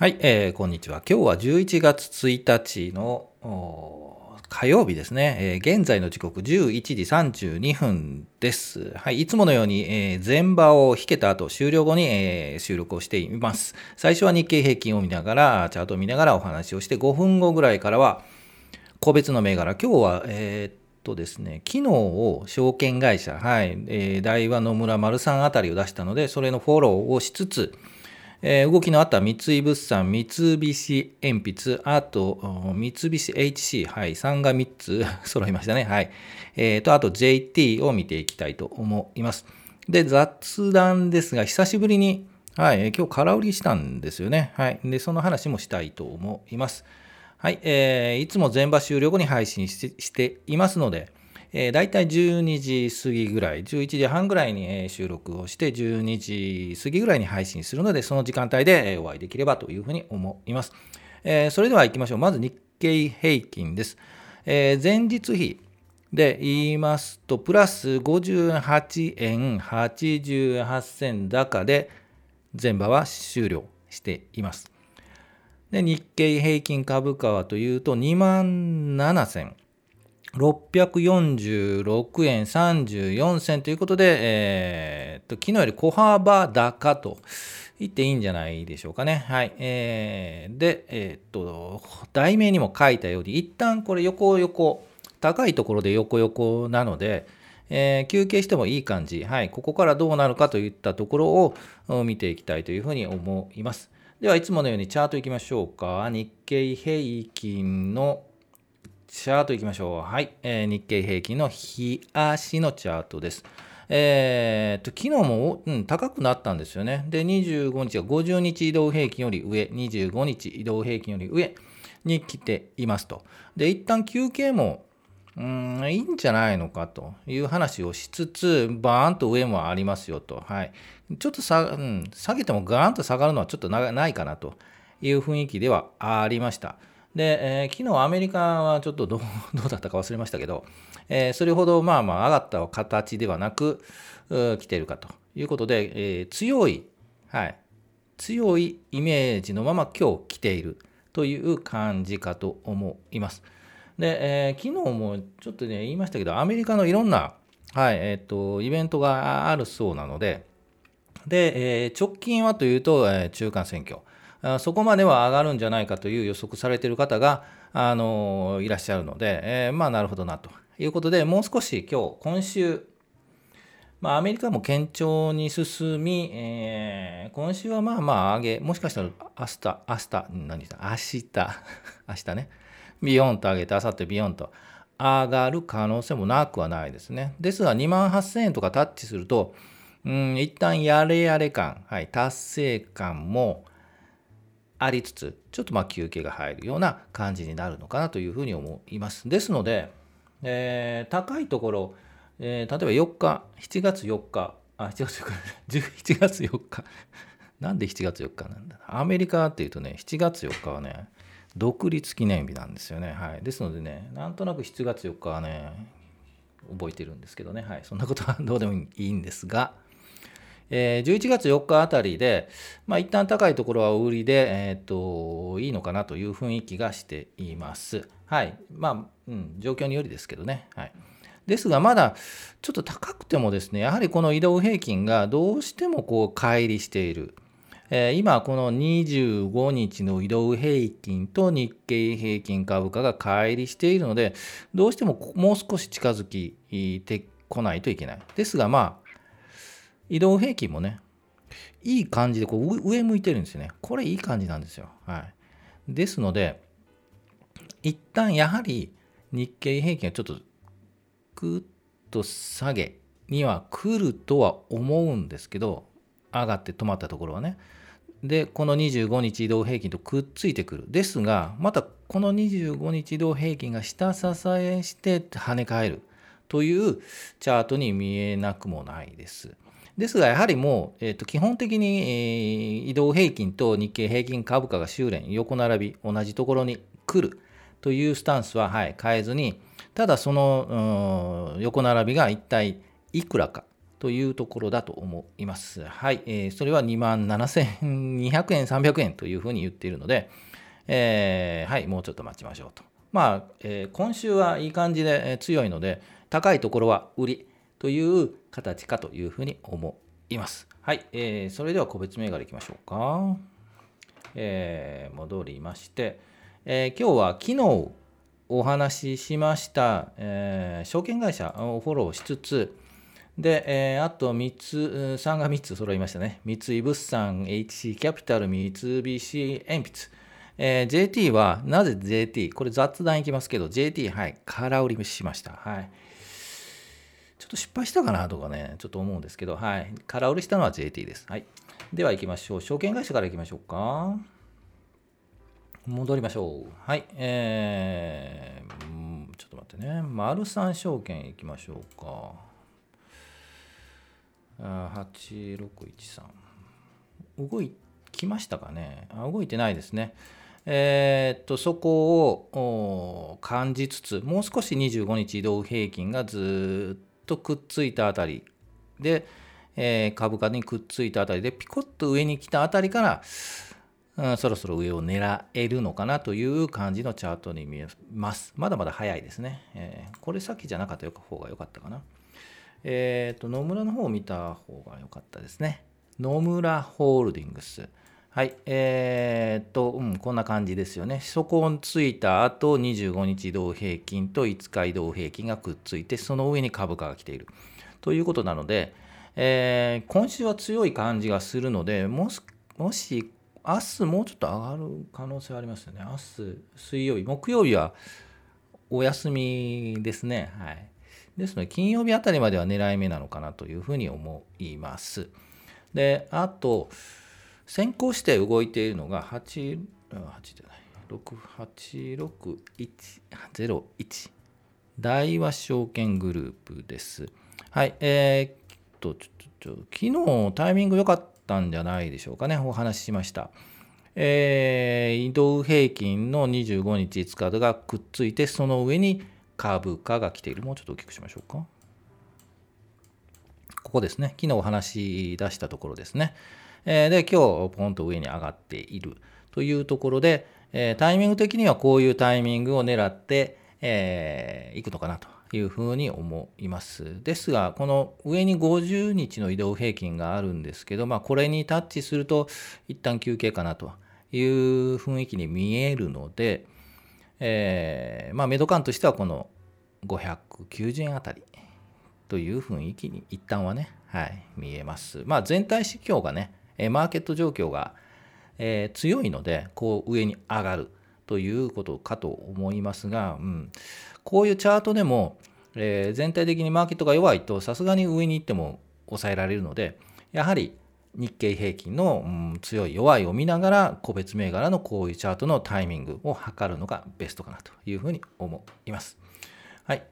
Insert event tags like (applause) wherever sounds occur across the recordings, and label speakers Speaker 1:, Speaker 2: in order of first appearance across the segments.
Speaker 1: はい、えー、こんにちは。今日は11月1日の火曜日ですね、えー、現在の時刻11時32分です。はい、いつものように、えー、前場を引けた後、終了後に、えー、収録をしています。最初は日経平均を見ながら、チャートを見ながらお話をして、5分後ぐらいからは、個別の銘柄、今日は、えーとですね、昨日を証券会社、はい、えー、大和野村丸さんあたりを出したので、それのフォローをしつつ、えー、動きのあった三井物産、三菱鉛筆、あと三菱 HC、はい、3が3つ (laughs) 揃いましたね。はい。えー、と、あと JT を見ていきたいと思います。で、雑談ですが、久しぶりに、はい、今日空売りしたんですよね。はい。で、その話もしたいと思います。はい、えー、いつも全場終了後に配信していますので、えー、大体12時過ぎぐらい、11時半ぐらいに収録をして、12時過ぎぐらいに配信するので、その時間帯でお会いできればというふうに思います。えー、それでは行きましょう。まず日経平均です。えー、前日比で言いますと、プラス58円88銭高で、前場は終了しています。で日経平均株価はというと、2万7000 646円34銭ということで、えー、と昨日より小幅高と言っていいんじゃないでしょうかね。はい。えー、で、えー、っと、題名にも書いたように、一旦これ横横、高いところで横横なので、えー、休憩してもいい感じ、はい、ここからどうなるかといったところを見ていきたいというふうに思います。では、いつものようにチャートいきましょうか。日経平均のチャートいきましょう。はい。えー、日経平均の日足のチャートです。えー、と、昨日も、うん、高くなったんですよね。で、25日は50日移動平均より上、25日移動平均より上に来ていますと。で、一旦休憩も、うん、いいんじゃないのかという話をしつつ、バーンと上もありますよと。はい。ちょっとさ、うん、下げてもガーンと下がるのはちょっとないかなという雰囲気ではありました。で、えー、昨日アメリカはちょっと (laughs) どうだったか忘れましたけど、えー、それほどまあまあ上がった形ではなく、来ているかということで、えー、強い、はい、強いイメージのまま今日来ているという感じかと思います。で、えー、昨日もちょっとね、言いましたけど、アメリカのいろんな、はい、えっ、ー、と、イベントがあるそうなので、で、えー、直近はというと、えー、中間選挙。そこまでは上がるんじゃないかという予測されている方があのいらっしゃるので、えー、まあなるほどなということで、もう少し今日、今週、まあ、アメリカも堅調に進み、えー、今週はまあまあ上げ、もしかしたら明日、明日、何だ、明日、(laughs) 明日ね、ビヨンと上げて、明後日ビヨンと上がる可能性もなくはないですね。ですが、2万8000円とかタッチすると、うん、一旦やれやれ感、はい、達成感も、ありつつ、ちょっとま休憩が入るような感じになるのかなというふうに思います。ですので、えー、高いところ、えー、例えば4日、7月4日、あ、7月4日、(laughs) 11月4日、(laughs) なんで7月4日なんだアメリカっていうとね、7月4日はね、独立記念日なんですよね。はい。ですのでね、なんとなく7月4日はね、覚えてるんですけどね、はい。そんなことはどうでもいいんですが、えー、11月4日あたりで、まあ、一旦高いところは売りで、えー、と、いいのかなという雰囲気がしています。はい。まあ、うん、状況によりですけどね。はい。ですが、まだちょっと高くてもですね、やはりこの移動平均がどうしてもこう、乖離している。えー、今、この25日の移動平均と日経平均株価が乖離しているので、どうしてももう少し近づきてこないといけない。ですが、まあ、移動平均もね、いい感じでこう上向いてるんですよね。これいい感じなんですよ。はい。ですので、一旦やはり日経平均はちょっとぐっと下げには来るとは思うんですけど、上がって止まったところはね。で、この25日移動平均とくっついてくる。ですが、またこの25日移動平均が下支えして跳ね返るというチャートに見えなくもないです。ですが、やはりもう、えー、と基本的に、えー、移動平均と日経平均株価が修練、横並び、同じところに来るというスタンスは、はい、変えずに、ただその横並びが一体いくらかというところだと思います。はい。えー、それは2万7200円、300円というふうに言っているので、えー、はい、もうちょっと待ちましょうと。まあ、えー、今週はいい感じで強いので、高いところは売りという形かというふうに思います。はい、えー、それでは個別銘柄いきましょうか。えー、戻りまして、えー、今日は昨日お話ししました、えー、証券会社をフォローしつつ、で、えー、あと3つ、3が3つ揃いましたね。三井物産、HC キャピタル、三菱鉛筆。えー、JT は、なぜ JT? これ雑談いきますけど、JT、はい、空売りしました。はい。ちょっと失敗したかなとかね、ちょっと思うんですけど、はい。空売りしたのは JT です。はい。では行きましょう。証券会社から行きましょうか。戻りましょう。はい。えー、ちょっと待ってね。丸三証券行きましょうか。あ8613。動い、きましたかねあ動いてないですね。えー、っと、そこを感じつつ、もう少し25日移動平均がずっとくっついたあたりで、えー、株価にくっついたあたりでピコッと上に来たあたりから、うん、そろそろ上を狙えるのかなという感じのチャートに見えます。まだまだ早いですね。えー、これさっきじゃなかった方が良かったかな。えっ、ー、と、野村の方を見た方が良かったですね。野村ホールディングス。はい。えー、っと、うん、こんな感じですよね。そこをついた後、25日移動平均と5日移動平均がくっついて、その上に株価が来ている。ということなので、えー、今週は強い感じがするので、もし、もし、明日もうちょっと上がる可能性はありますよね。明日、水曜日、木曜日はお休みですね。はい。ですので、金曜日あたりまでは狙い目なのかなというふうに思います。で、あと、先行して動いているのが8、8じゃない、68601大和証券グループです。はい、えー、っと、ちょっと、昨日タイミング良かったんじゃないでしょうかね、お話ししました。えー、移動平均の25日5日がくっついて、その上に株価が来ている。もうちょっと大きくしましょうか。ここですね。昨日お話し出したところですね。で、今日ポンと上に上がっているというところで、タイミング的にはこういうタイミングを狙って、えー、いくのかなというふうに思います。ですが、この上に50日の移動平均があるんですけど、まあ、これにタッチすると一旦休憩かなという雰囲気に見えるので、えー、まあ、メド感としてはこの590円あたりという雰囲気に一旦はね、はい、見えます。まあ、全体指標がね、えマーケット状況が、えー、強いので、こう上に上がるということかと思いますが、うん、こういうチャートでも、え、全体的にマーケットが弱いと、さすがに上に行っても抑えられるので、やはり日経平均の、うん、強い弱いを見ながら、個別銘柄のこういうチャートのタイミングを測るのがベストかなというふうに思います。はい。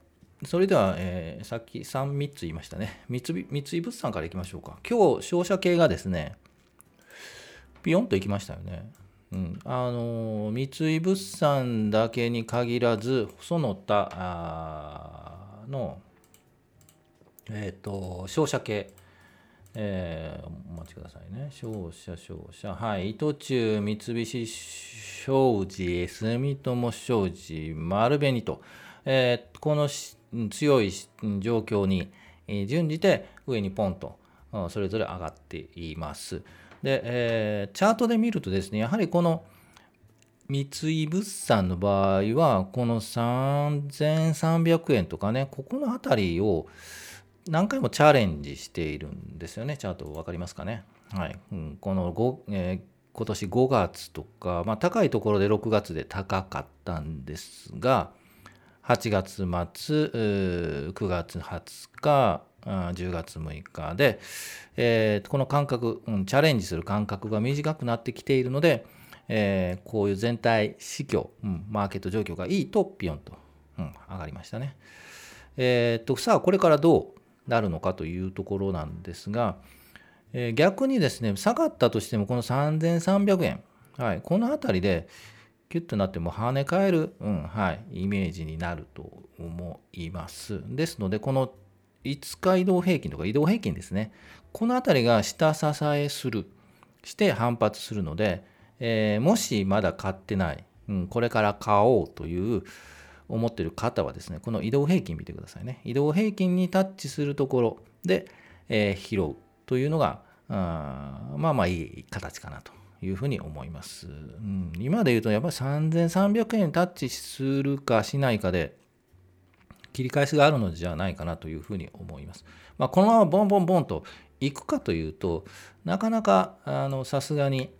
Speaker 1: それでは、えー、さっき3、3つ言いましたね。三井三井物産からいきましょうか。今日、商社系がですね、ピヨンといきましたよね。うん、あの三井物産だけに限らずその他の、えっ、ー、と商社系、えー、お待ちくださいね。商社商社。はい。伊藤忠三菱商事住友商事丸紅と、えー、この強い状況に準じて上にポンとそれぞれ上がっています。で、えー、チャートで見るとですね、やはりこの三井物産の場合は、この3300円とかね、ここの辺りを何回もチャレンジしているんですよね、チャート分かりますかね？はい。うん、この5、えー、今年5月とか、まあ、高いところで6月で高かったんですが、8月末、9月20日、10月6日で、えー、この間隔、うん、チャレンジする間隔が短くなってきているので、えー、こういう全体市況、うん、マーケット状況がいいとピヨンと、うん、上がりましたね。えー、とさあこれからどうなるのかというところなんですが、え、逆にですね下がったとしてもこの3300円、はい、この辺りでキュッとなっても跳ね返る、うんはい、イメージになると思います。ですのでこの5日移動平均とか移動平均ですね。この辺りが下支えする、して反発するので、えー、もしまだ買ってない、うん、これから買おうという思ってる方はですね、この移動平均見てくださいね。移動平均にタッチするところで、えー、拾うというのが、あまあまあいい形かなというふうに思います。うん、今で言うとやっぱり3300円タッチするかしないかで切り返しがあるのじゃないかなというふうに思います。まあ、このままボンボンボンといくかというとなかなかさすがに、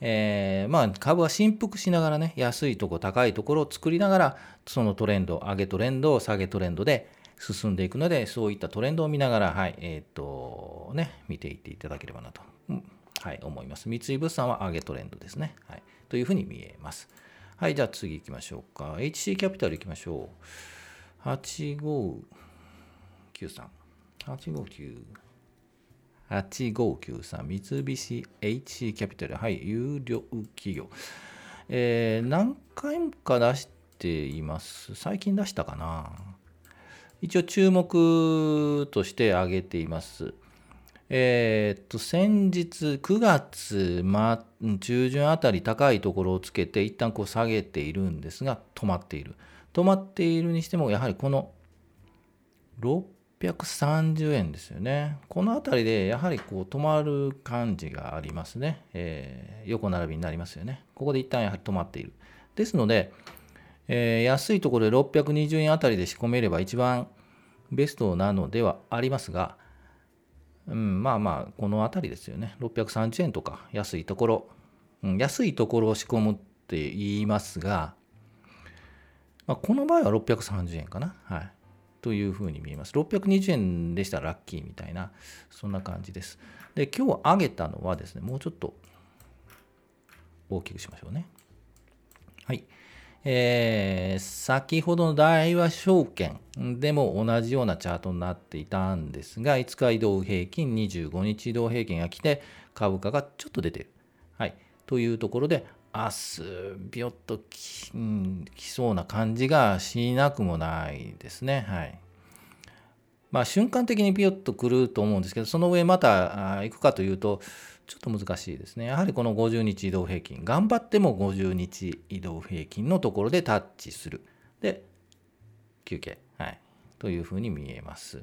Speaker 1: えー、まあ株は振幅しながらね安いとこ高いところを作りながらそのトレンド上げトレンド下げトレンドで進んでいくのでそういったトレンドを見ながらはいえっ、とね見ていっていただければなと、はい、思います。三井物産は上げトレンドですね、はい、というふうに見えます。はいじゃあ次行きましょうか。HC キャピタル行きましょう。8593 859 8593三菱 HC キャピタル、はい、有料企業。えー、何回か出しています。最近出したかな。一応注目として挙げています。えー、っと、先日9月、ま、中旬あたり高いところをつけて、一旦こう下げているんですが、止まっている。止まっているにしても、やはりこの630円ですよね。この辺りでやはりこう止まる感じがありますね。えー、横並びになりますよね。ここで一旦やはり止まっている。ですので、えー、安いところで620円あたりで仕込めれば一番ベストなのではありますが、うん、まあまあ、この辺りですよね。630円とか安いところ、うん、安いところを仕込むって言いますが、まあ、この場合は630円かな。はい。というふうに見えます。620円でしたらラッキーみたいな、そんな感じです。で、今日上げたのはですね、もうちょっと大きくしましょうね。はい。えー、先ほどの大和証券でも同じようなチャートになっていたんですが、5日移動平均、25日移動平均が来て、株価がちょっと出てる。はい。というところで、明日、ビヨッとき,、うん、きそうな感じがしなくもないですね。はい。まあ、瞬間的にビヨッとくると思うんですけど、その上また行くかというと、ちょっと難しいですね。やはりこの50日移動平均、頑張っても50日移動平均のところでタッチする。で、休憩。はい。というふうに見えます。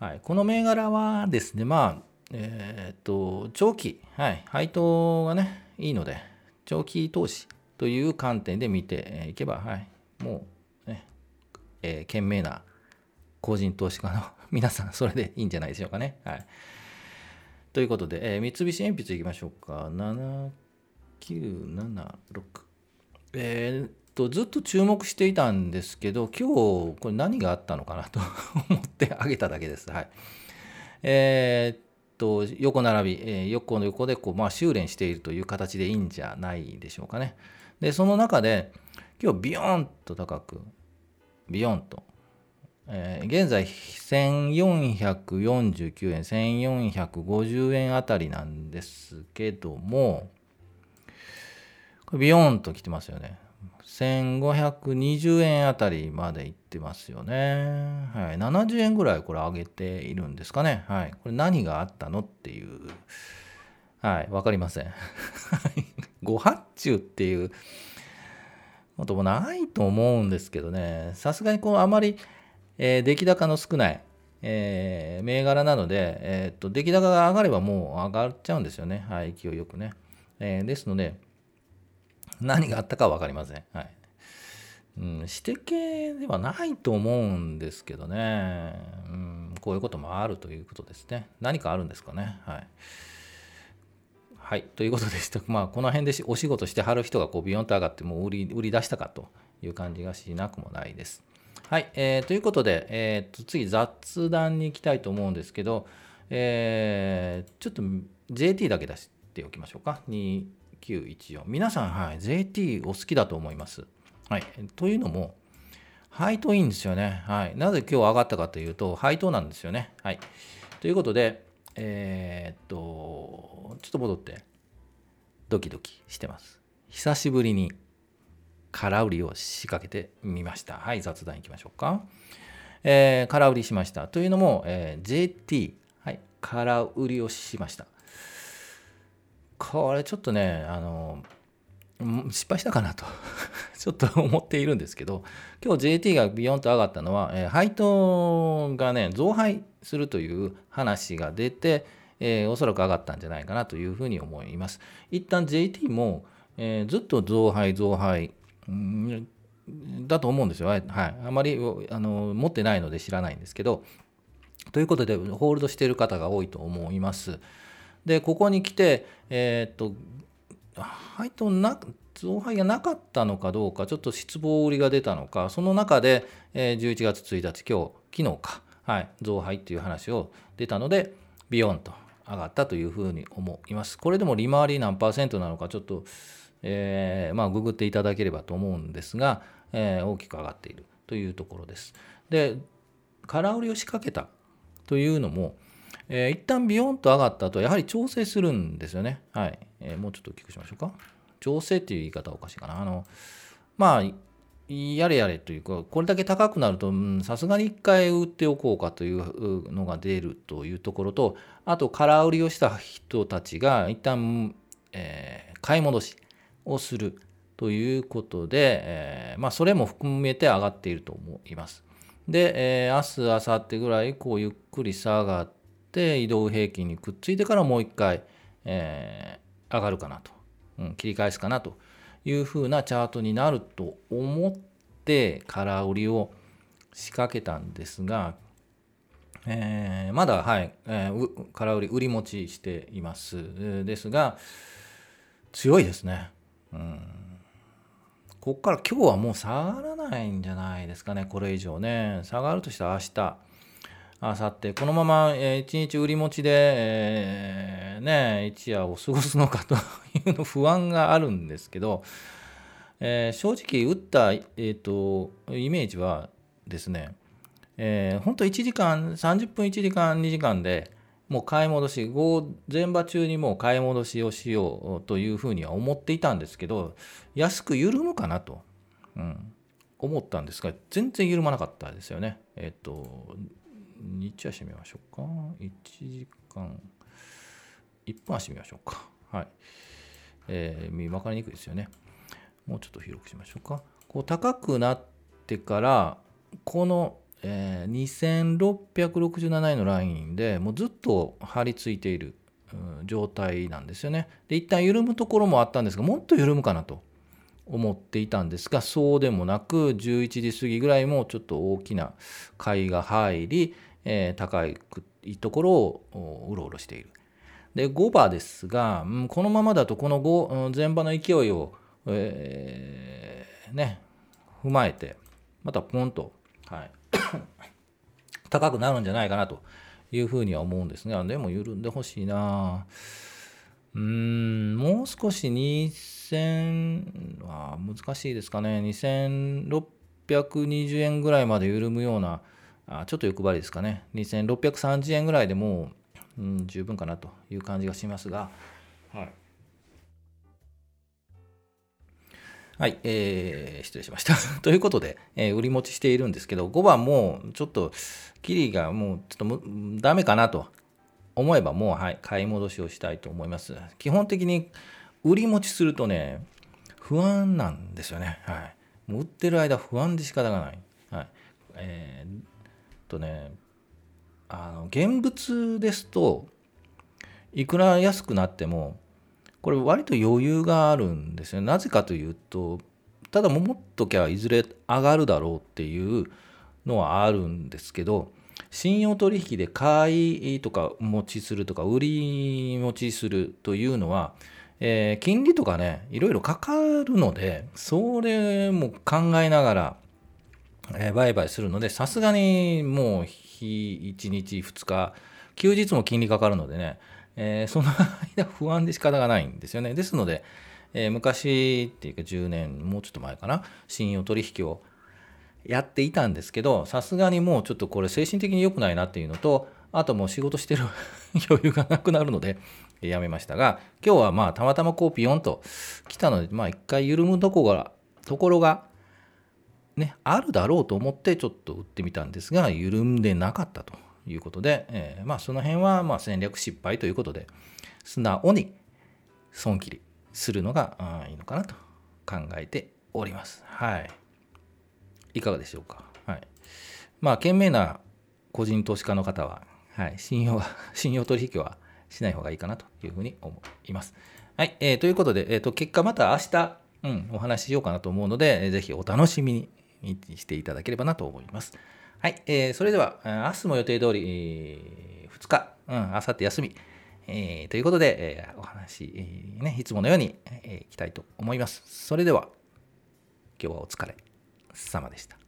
Speaker 1: はい。この銘柄はですね、まあ、えー、っと、長期、はい。配当がね、いいので、長期投資という観点で見ていけば、はい、もう、ね、えー、賢明な個人投資家の (laughs) 皆さん、それでいいんじゃないでしょうかね。はい。ということで、えー、三菱鉛筆いきましょうか。7976。えー、っと、ずっと注目していたんですけど、今日、これ何があったのかなと (laughs) 思ってあげただけです。はい。えー、と横並び、えー、横の横でこう、まあ、修練しているという形でいいんじゃないでしょうかね。で、その中で、今日ビヨーンと高く、ビヨーンと、えー、現在1449円、1450円あたりなんですけども、ビヨーンと来てますよね。1520円あたりまでいってますよね。はい。70円ぐらいこれ上げているんですかね。はい。これ何があったのっていう。はい。わかりません。(laughs) ご発注っていうこともないと思うんですけどね。さすがにこうあまり、えー、出来高の少ない、えー、銘柄なので、えー、っと、出来高が上がればもう上がっちゃうんですよね。はい。勢いよくね。え、ですので、(laughs) 何があったかは分かりません。はい。うん、指定系ではないと思うんですけどね、うん、こういうこともあるということですね。何かあるんですかね。はい。はい、ということでした。(laughs) まあ、この辺でお仕事してはる人がこうビヨンと上がってもう売り売り出したかという感じがしなくもないです。はい、えー、ということで、えー、と次雑談に行きたいと思うんですけど、えー、ちょっと JT だけ出しておきましょうか。914皆さん、はい、JT お好きだと思います。はい、というのも、配当いいんですよね。はい、なぜ今日上がったかというと、配当なんですよね。はい、ということで、えー、っと、ちょっと戻って、ドキドキしてます。久しぶりに空売りを仕掛けてみました。はい、雑談いきましょうか。えー、空売りしました。というのも、えー、JT、はい、空売りをしました。これちょっとね、あの、失敗したかなと (laughs) ちょっと思っているんですけど、今日 JT がビヨンと上がったのは、えー、配当がね、増配するという話が出て、えー、おそらく上がったんじゃないかなというふうに思います。一旦 JT も、えー、ずっと増配、増配、んだと思うんですよ。はい。あまりあの持ってないので知らないんですけど、ということで、ホールドしている方が多いと思います。で、ここに来て、えー、っと、配当な、増配がなかったのかどうか、ちょっと失望売りが出たのか、その中で、えー、11月1日、今日、昨日か、はい、増配っていう話を出たので、ビヨンと上がったというふうに思います。これでも利回り何パーセントなのか、ちょっと、えー、まあ、ググっていただければと思うんですが、えー、大きく上がっているというところです。で、空売りを仕掛けたというのも、えー、一旦ビヨンと上がった後、やはり調整するんですよね。はい。えー、もうちょっと大きくしましょうか。調整っていう言い方はおかしいかな。あの、まあ、やれやれというか、これだけ高くなると、さすがに一回売っておこうかというのが出るというところと、あと、空売りをした人たちが一旦、えー、買い戻しをするということで、えー、まあ、それも含めて上がっていると思います。で、えー、明日、明後日ぐらい、こう、ゆっくり下がって、移動平均にくっついてからもう一回、えー、上がるかなと、うん、切り返すかなというふうなチャートになると思って、空売りを仕掛けたんですが、えー、まだ、はい、えー、空売り、売り持ちしています。ですが、強いですね。うんここから今日はもう下がらないんじゃないですかね、これ以上ね。下がるとしたら明日、明後日、このまま、え1日売り持ちで、えー、ね、一夜を過ごすのかというの不安があるんですけど、えー、正直打った、えーと、イメージはですね、えー、本当1時間、30分1時間、2時間で、もう買い戻し、前場中にもう買い戻しをしようというふうには思っていたんですけど、安く緩むかなと、うん、思ったんですが、全然緩まなかったですよね。えっ、と、日足見ましょうか。1時間、1分足見ましょうか。はい。えー、見分かりにくいですよね。もうちょっと広くしましょうか。こう高くなってから、このえー、2667円のラインでもうずっと張り付いている、うん、状態なんですよね。で一旦緩むところもあったんですがもっと緩むかなと思っていたんですがそうでもなく11時過ぎぐらいもちょっと大きな買いが入り、え、高いところをうろうろしている。で5番ですが、うん、このままだとこの5前場の勢いを、えー、ね踏まえてまたポンと、はい、(coughs) 高くなるんじゃないかなというふうには思うんですが、でも緩んでほしいな。うん、もう少し2000は難しいですかね。2620円ぐらいまで緩むような、あちょっと欲張りですかね。2630円ぐらいでもう、うん、十分かなという感じがしますが、はい。はい、えー、失礼しました。(laughs) ということで、えー、売り持ちしているんですけど、5番もちょっと、キリがもうちょっとダメかなと思えば、もう、はい、買い戻しをしたいと思います。基本的に売り持ちするとね、不安なんですよね。はい。もう売ってる間不安で仕方がない。はい。えー、とね、あの、現物ですと、いくら安くなっても、これ割と余裕があるんですよ。なぜかというとただ持っときゃいずれ上がるだろうっていうのはあるんですけど信用取引で買いとか持ちするとか売り持ちするというのは、えー、金利とかねいろいろかかるのでそれも考えながら、え、売買するのでさすがにもう日1日2日休日も金利かかるのでねえー、その間不安で仕方がないんですよね。ですので、えー、昔っていうか10年、もうちょっと前かな、信用取引をやっていたんですけど、さすがにもうちょっとこれ精神的に良くないなっていうのと、あともう仕事してる (laughs) 余裕がなくなるので、やめましたが、今日はまあたまたまこうピヨンと来たので、まあ一回緩むとこが、ところがね、あるだろうと思ってちょっと打ってみたんですが、緩んでなかったということで、えー、まあ、その辺はま戦略失敗ということで、素直に損切りするのがいいのかなと考えております。はい。いかがでしょうか？はい。まあ、賢明な個人投資家の方は、はい、信用は、(laughs) 信用取引はしない方がいいかなというふうに思います。はい。えー、ということで、えっ、ー、と、結果また明日、うん、お話ししようかなと思うので、ぜひお楽しみにしていただければなと思います。はい、えー、それでは、明日も予定通り、えー、2日、うん、明後日休み、えー、ということで、えー、お話、えー、ね、いつものように、えー、いきたいと思います。それでは、今日はお疲れ様でした。